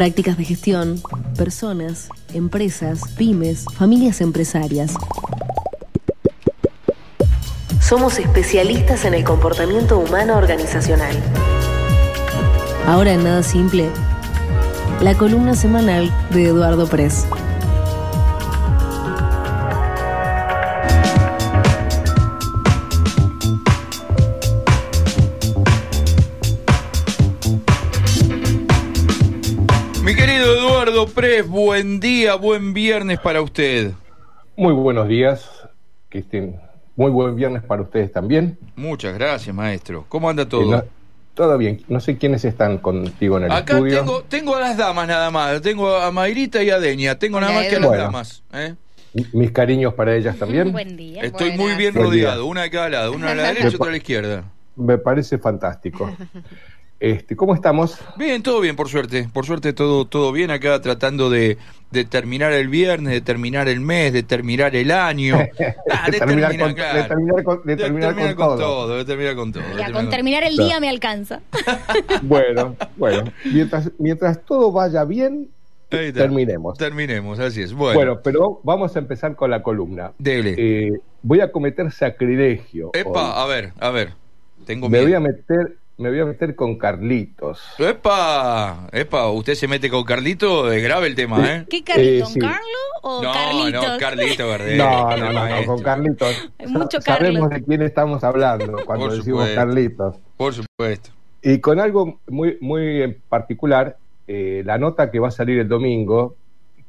Prácticas de gestión, personas, empresas, pymes, familias empresarias. Somos especialistas en el comportamiento humano organizacional. Ahora en Nada Simple, la columna semanal de Eduardo Press. Press, buen día, buen viernes para usted. Muy buenos días, que estén muy buen viernes para ustedes también. Muchas gracias, maestro. ¿Cómo anda Eh, todo? no- todo bien, no sé quiénes están contigo en el Acá estudio. tengo, tengo a las damas nada más. Tengo a Mayrita y a Deña. Tengo nada más que a las Bueno. damas. ¿eh? Mis cariños para ellas también. Buen día. Estoy muy bien rodeado, una de cada lado. Una a la derecha y otra a la izquierda. Me parece fantástico. Este, ¿Cómo estamos? Bien, todo bien, por suerte. Por suerte todo, todo bien acá tratando de, de terminar el viernes, de terminar el mes, de terminar el año. Ah, De terminar con- claro. de terminar con- de De terminar con todo. de terminar con todo. con terminar el Claro. día me alcanza. Bueno, bueno, mientras, mientras todo vaya bien, terminemos. Terminemos, así es. Bueno, Bueno, pero vamos a empezar con la columna. dele. Eh, voy a cometer sacrilegio. Epa, hoy. a ver, a ver. Tengo Me voy a meter, me voy a meter con Carlitos. Epa, epa, usted se mete con Carlito, es grave el tema, ¿eh? ¿Qué Carlito? sí. ¿Carlo o no, Carlitos? no, Carlito Gardel. No, no, no, con Carlitos. Mucho Sa- Sabemos Carlos. de quién estamos hablando cuando Por decimos supuesto. Carlitos. Por supuesto. Y con algo muy, muy en particular, eh, la nota que va a salir el domingo,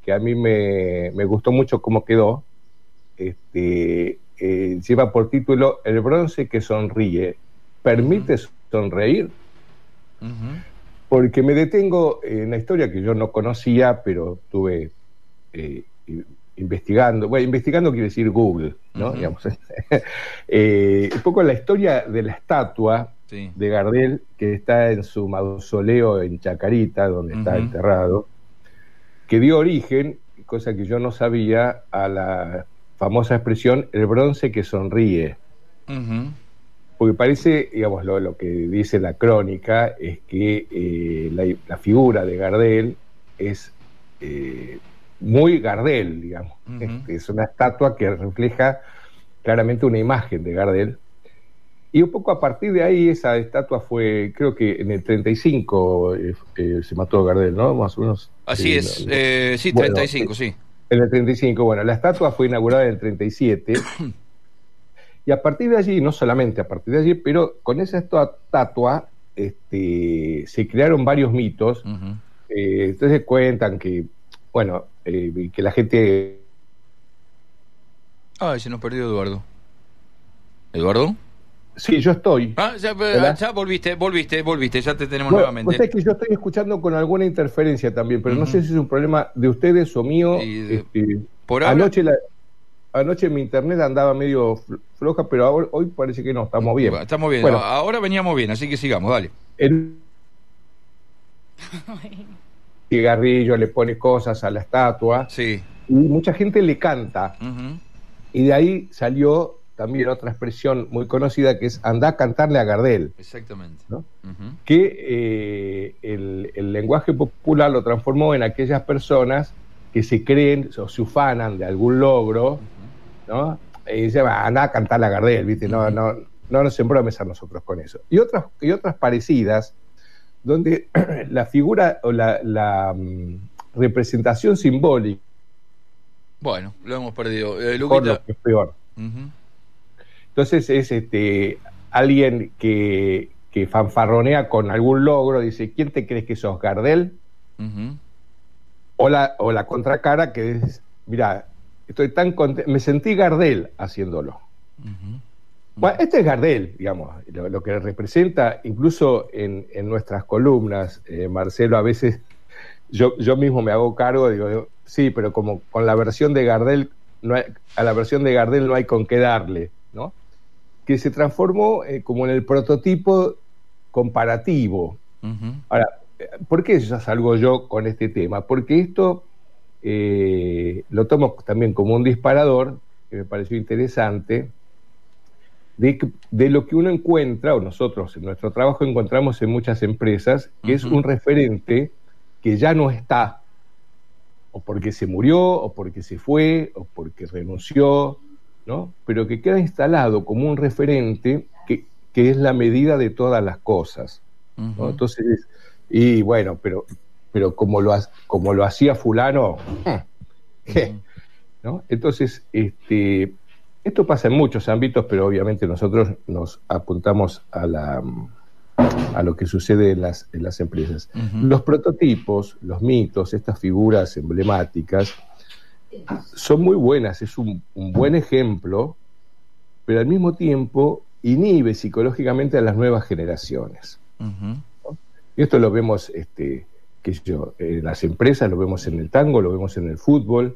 que a mí me, me gustó mucho cómo quedó, este, eh, lleva por título El bronce que sonríe. ¿Permite sonreír? Porque me detengo en una historia que yo no conocía, pero estuve eh, investigando. Bueno, investigando quiere decir Google, ¿no? Digamos. Eh, un poco la historia de la estatua Sí. de Gardel, que está en su mausoleo en Chacarita, donde está enterrado, que dio origen, cosa que yo no sabía, a la famosa expresión el bronce que sonríe. Porque parece, digamos, lo, lo que dice la crónica es que eh, la, la figura de Gardel es eh, muy Gardel, digamos. Ujú. Este, es una estatua que refleja claramente una imagen de Gardel. Y un poco a partir de ahí, esa estatua fue, creo que en el 35 eh, eh, se mató Gardel, ¿no? Más o menos. Así Eh, es, no- eh, sí, Bueno, 35, sí. en el 35, bueno, la estatua fue inaugurada en el 37. y a partir de allí, no solamente a partir de allí, pero con esa estatua este, se crearon varios mitos. Ujú. Eh, entonces cuentan que, bueno, eh, que la gente. Ay, se nos perdió Eduardo. ¿Eduardo? Sí, yo estoy. Ah, ya, ya volviste, volviste, volviste, ya te tenemos Bueno, nuevamente. sabés que yo estoy escuchando con alguna interferencia también, pero no sé si es un problema de ustedes o mío. Y Este, Por ahora, anoche, la, anoche mi internet andaba medio fl- floja, pero ahora, hoy parece que no, estamos bien. Estamos bien. Bueno. Ahora veníamos bien, así que sigamos, dale. El cigarrillo le pone cosas a la estatua Sí. y mucha gente le canta. Ujú. Y de ahí salió también otra expresión muy conocida que es andá a cantarle a Gardel, Exactamente. ¿no? Que eh, el, el lenguaje popular lo transformó en aquellas personas que se creen o se ufanan de algún logro, ¿no? Y dicen, "Va, andá a cantarle a Gardel, ¿viste? No, no, no nos embromes a nosotros con eso. Y otras, y otras parecidas, donde la figura o la, la, mm, representación simbólica, Bueno, lo hemos perdido. Eh, por lo que es peor. Entonces es este alguien que, que fanfarronea con algún logro, dice, ¿quién te crees que sos, Gardel? O la, o la contracara que es, mira, estoy tan contento, me sentí Gardel haciéndolo. Bueno, este es Gardel, digamos, lo, lo que representa, incluso en, en nuestras columnas, eh, Marcelo, a veces yo, yo mismo me hago cargo, digo, sí, pero como con la versión de Gardel, no hay- a la versión de Gardel no hay con qué darle, ¿no? Que se transformó eh, como en el prototipo comparativo. Ahora, ¿por qué ya salgo yo con este tema? Porque esto eh, lo tomo también como un disparador, que me pareció interesante, de, que- de lo que uno encuentra, o nosotros en nuestro trabajo encontramos en muchas empresas, que es un referente que ya no está, o porque se murió, o porque se fue, o porque renunció, ¿no? Pero que queda instalado como un referente que, es la medida de todas las cosas. Entonces, y bueno, pero, pero como, lo, como lo hacía fulano, ¿no? Entonces, este, esto pasa en muchos ámbitos, pero obviamente nosotros nos apuntamos a la a lo que sucede en las, en las empresas. Los prototipos, los mitos, estas figuras emblemáticas, son muy buenas, es un, buen ejemplo, pero al mismo tiempo inhibe psicológicamente a las nuevas generaciones. Y esto lo vemos, este, que yo, en las empresas, lo vemos en el tango, lo vemos en el fútbol.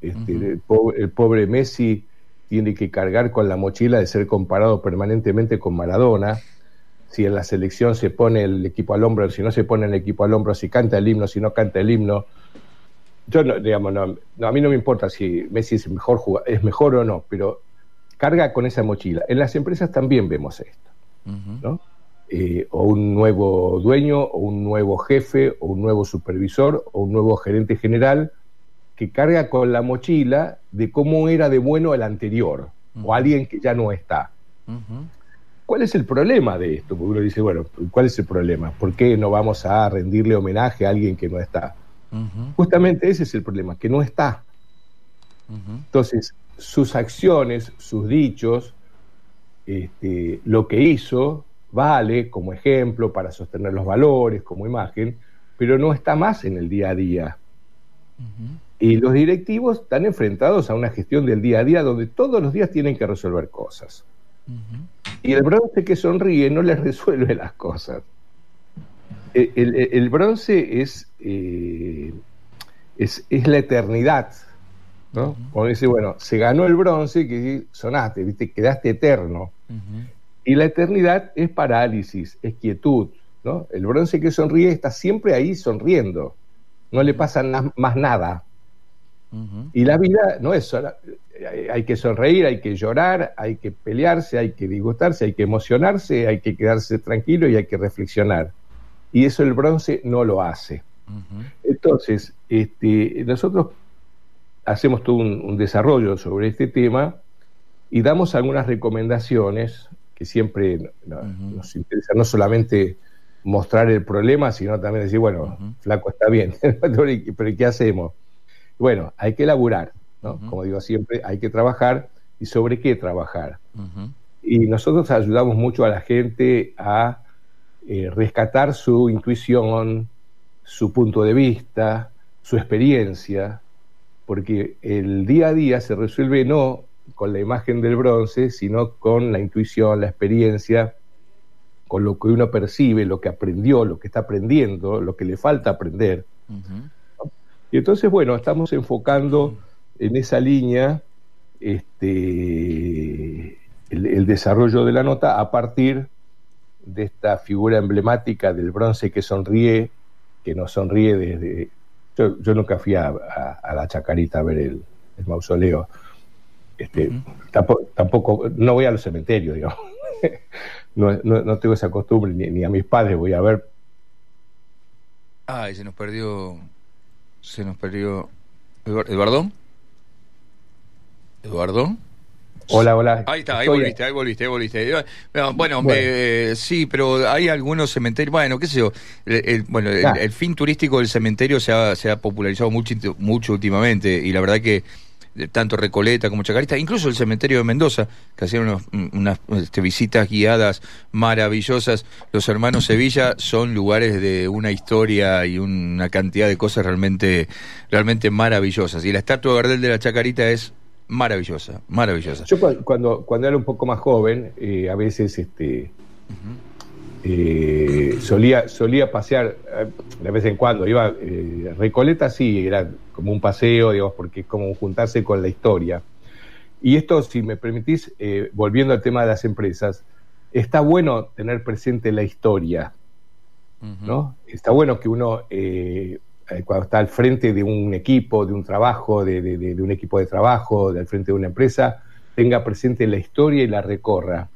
Este, el, pobre, Messi tiene que cargar con la mochila de ser comparado permanentemente con Maradona. Si en la selección se pone el equipo al hombro, si no se pone el equipo al hombro, si canta el himno, si no canta el himno, yo no, digamos, no, a mí no me importa si Messi es mejor, es mejor o no, pero carga con esa mochila. En las empresas también vemos esto, ¿no? Eh, o un nuevo dueño, o un nuevo jefe, o un nuevo supervisor, o un nuevo gerente general que carga con la mochila de cómo era de bueno el anterior, o alguien que ya no está. ¿Cuál es el problema de esto? Porque uno dice, bueno, ¿cuál es el problema? ¿Por qué no vamos a rendirle homenaje a alguien que no está? Justamente ese es el problema, que no está. Entonces, sus acciones, sus dichos, este, lo que hizo, vale como ejemplo para sostener los valores, como imagen, pero no está más en el día a día. Y los directivos están enfrentados a una gestión del día a día donde todos los días tienen que resolver cosas. Y el bronce que sonríe no les resuelve las cosas. El, bronce es, eh, es, es, la eternidad. ¿no? Cuando dice, bueno, se ganó el bronce, que sonaste, ¿viste? quedaste eterno. Y la eternidad es parálisis, es quietud. ¿no? El bronce que sonríe está siempre ahí sonriendo. No le pasa más nada. Y la vida no es solo, hay que sonreír, hay que llorar, hay que pelearse, hay que disgustarse, hay que emocionarse, hay que quedarse tranquilo y hay que reflexionar y eso el bronce no lo hace. Entonces, este, nosotros hacemos todo un, desarrollo sobre este tema y damos algunas recomendaciones que siempre nos interesa no solamente mostrar el problema, sino también decir, bueno, flaco está bien, pero ¿qué hacemos? Bueno, hay que elaborar, ¿no? Como digo siempre, hay que trabajar y sobre qué trabajar. Y nosotros ayudamos mucho a la gente a eh, rescatar su intuición, su punto de vista, su experiencia, porque el día a día se resuelve no con la imagen del bronce, sino con la intuición, la experiencia, con lo que uno percibe, lo que aprendió, lo que está aprendiendo, lo que le falta aprender. Y entonces, bueno, estamos enfocando en esa línea este, el desarrollo de la nota a partir de esta figura emblemática del bronce que sonríe, que nos sonríe desde... Yo, nunca fui a, la Chacarita a ver el, mausoleo. Este, tampoco, no voy a los cementerios, digamos. no, tengo esa costumbre, ni, a mis padres voy a ver. Ay, se nos perdió. Se nos perdió. ¿Eduardo? ¿Eduardo? Hola, hola. Ahí está, ahí volviste, ahí volviste, ahí volviste. Bueno, eh, sí, pero hay algunos cementerios, bueno, qué sé yo, el, bueno, el, fin turístico del cementerio se ha, se ha popularizado mucho, mucho últimamente y la verdad que tanto Recoleta como Chacarita, incluso el cementerio de Mendoza, que hacían unas este, visitas guiadas maravillosas. Los hermanos Sevilla son lugares de una historia y una cantidad de cosas realmente, realmente maravillosas. Y la estatua de Gardel de la Chacarita es maravillosa, maravillosa. Yo cuando, cuando era un poco más joven, eh, a veces este, eh, solía, solía pasear eh, de vez en cuando. Iba, Recoleta sí, era como un paseo, digamos, porque es como juntarse con la historia. Y esto, si me permitís, volviendo al tema de las empresas, está bueno tener presente la historia, ¿no? Está bueno que uno eh, cuando está al frente de un equipo, de un trabajo, de, un equipo de trabajo, al frente de una empresa, tenga presente la historia y la recorra.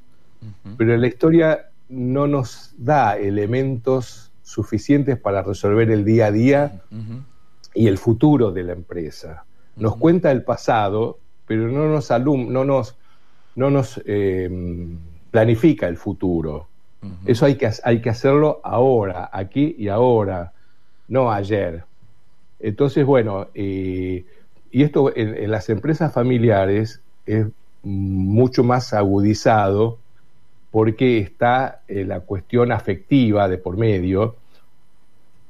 Pero la historia no nos da elementos suficientes para resolver el día a día y el futuro de la empresa. Nos cuenta el pasado, pero no nos, alum no nos, no nos eh, planifica el futuro. Eso hay que, hay que hacerlo ahora, aquí y ahora, no ayer. Entonces, bueno, eh, y esto en, las empresas familiares es mucho más agudizado porque está eh, la cuestión afectiva de por medio.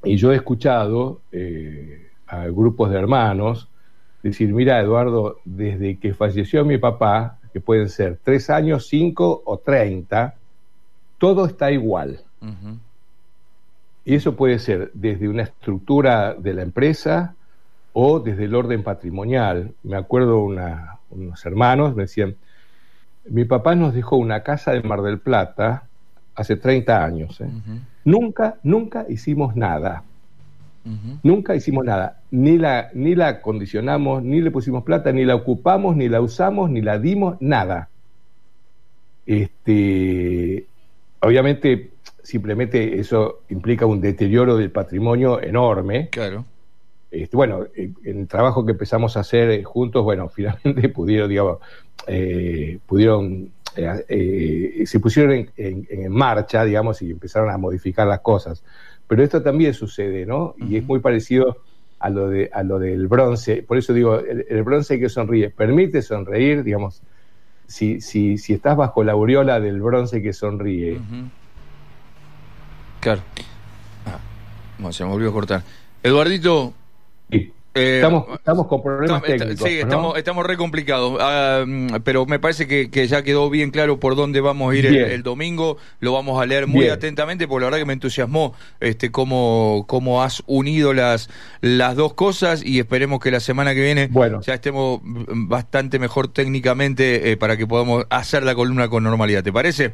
Y yo he escuchado eh, a grupos de hermanos decir, mira Eduardo, desde que falleció mi papá, que pueden ser tres años, cinco o treinta, todo está igual. Y eso puede ser desde una estructura de la empresa o desde el orden patrimonial. Me acuerdo unos hermanos me decían, mi papá nos dejó una casa de Mar del Plata hace 30 años. ¿eh? Nunca, nunca hicimos nada. Nunca hicimos nada. Ni la, ni la acondicionamos, ni le pusimos plata, ni la ocupamos, ni la usamos, ni la dimos, nada. Este, obviamente, simplemente eso implica un deterioro del patrimonio enorme. Claro. Este, bueno, en el trabajo que empezamos a hacer juntos, bueno, finalmente pudieron, digamos, eh, pudieron, eh, eh, se pusieron en, marcha, digamos, y empezaron a modificar las cosas. Pero esto también sucede, ¿no? Y es muy parecido a lo, de, a lo del bronce. Por eso digo, el, bronce que sonríe, permite sonreír, digamos, si, si, si estás bajo la aureola del bronce que sonríe. Claro. Ah, se me volvió a cortar. Eduardito. Sí. Eh, estamos, estamos con problemas técnicos. Sí, estamos, estamos re complicados. Ah, mm, pero me parece que, ya quedó bien claro por dónde vamos a ir el, domingo. Lo vamos a leer muy atentamente, porque la verdad que me entusiasmó este cómo, cómo has unido las, las dos cosas y esperemos que la semana que viene ya estemos bastante mejor técnicamente eh, para que podamos hacer la columna con normalidad. ¿Te parece?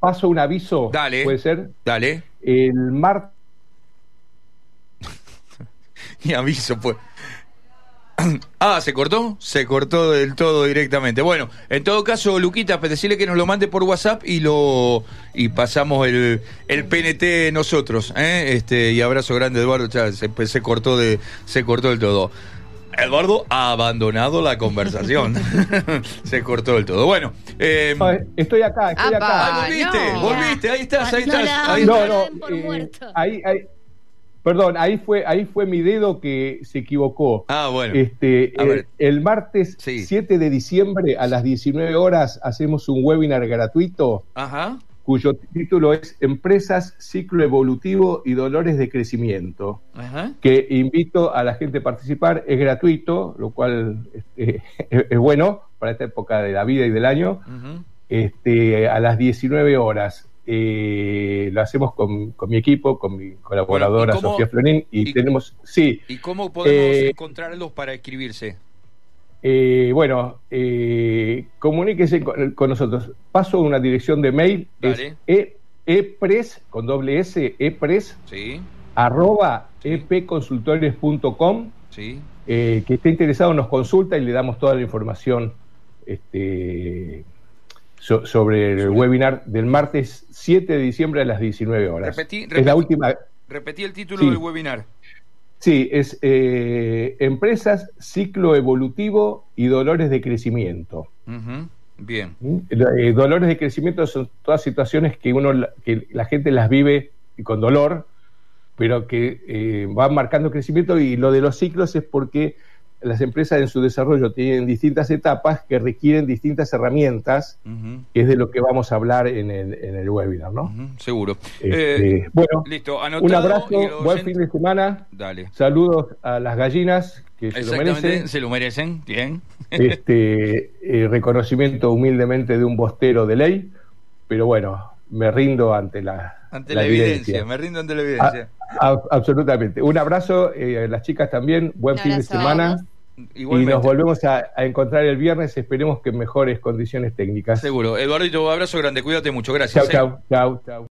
paso un aviso. Dale. ¿Puede ser? Dale. El martes. y aviso, pues. Ah, ¿se cortó? Se cortó del todo directamente. Bueno, en todo caso, Luquita, decirle que nos lo mande por WhatsApp y lo y pasamos el, el PNT nosotros, ¿eh? Este, y abrazo grande, Eduardo. Ya, se, pues, se cortó de, se cortó del todo. Eduardo ha abandonado la conversación. se cortó del todo. Bueno, eh, estoy acá, estoy acá. volviste, volviste, ahí estás, ahí estás. Ahí, no, no, eh, ahí, ahí, Perdón, ahí fue, ahí fue mi dedo que se equivocó. Ah, bueno. Este, el, martes 7 de diciembre a las 19 horas hacemos un webinar gratuito. Ajá. Cuyo título es Empresas, Ciclo Evolutivo y Dolores de Crecimiento. Ajá. Que invito a la gente a participar. Es gratuito, lo cual este, es, bueno para esta época de la vida y del año. este, a las 19 horas. Eh, lo hacemos con, mi equipo, con mi colaboradora Sofía Florín, y, tenemos, sí. ¿Y cómo podemos eh, encontrarlos para escribirse? Eh, bueno, comuníquese con, nosotros. Paso una dirección de mail, es epres, con doble S, epres, sí. arroba epconsultores.com. Sí. que esté interesado nos consulta y le damos toda la información este, sobre el webinar del martes 7 de diciembre a las 19 horas. Repetí, es la última. Repetí el título del webinar. Sí, es eh, Empresas, Ciclo Evolutivo y Dolores de Crecimiento. Bien. Eh, dolores de crecimiento son todas situaciones que uno que la gente las vive con dolor, pero que eh, van marcando crecimiento y lo de los ciclos es porque las empresas en su desarrollo tienen distintas etapas que requieren distintas herramientas, que es de lo que vamos a hablar en el, en el webinar, ¿no? seguro. Este, eh, bueno, listo, un abrazo, buen fin de semana. Dale. Saludos a las gallinas, que se lo merecen. Se lo merecen, bien. Este, eh, reconocimiento humildemente de un bostero de ley, pero bueno, me rindo ante la, ante la, evidencia. Me rindo ante la evidencia. Absolutamente. Un abrazo eh, a las chicas también. Buen fin de semana. Y nos volvemos a, encontrar el viernes. Esperemos que en mejores condiciones técnicas. Seguro. Eduardo, un abrazo grande. Cuídate mucho. Gracias. Chao, chao, chao, chao.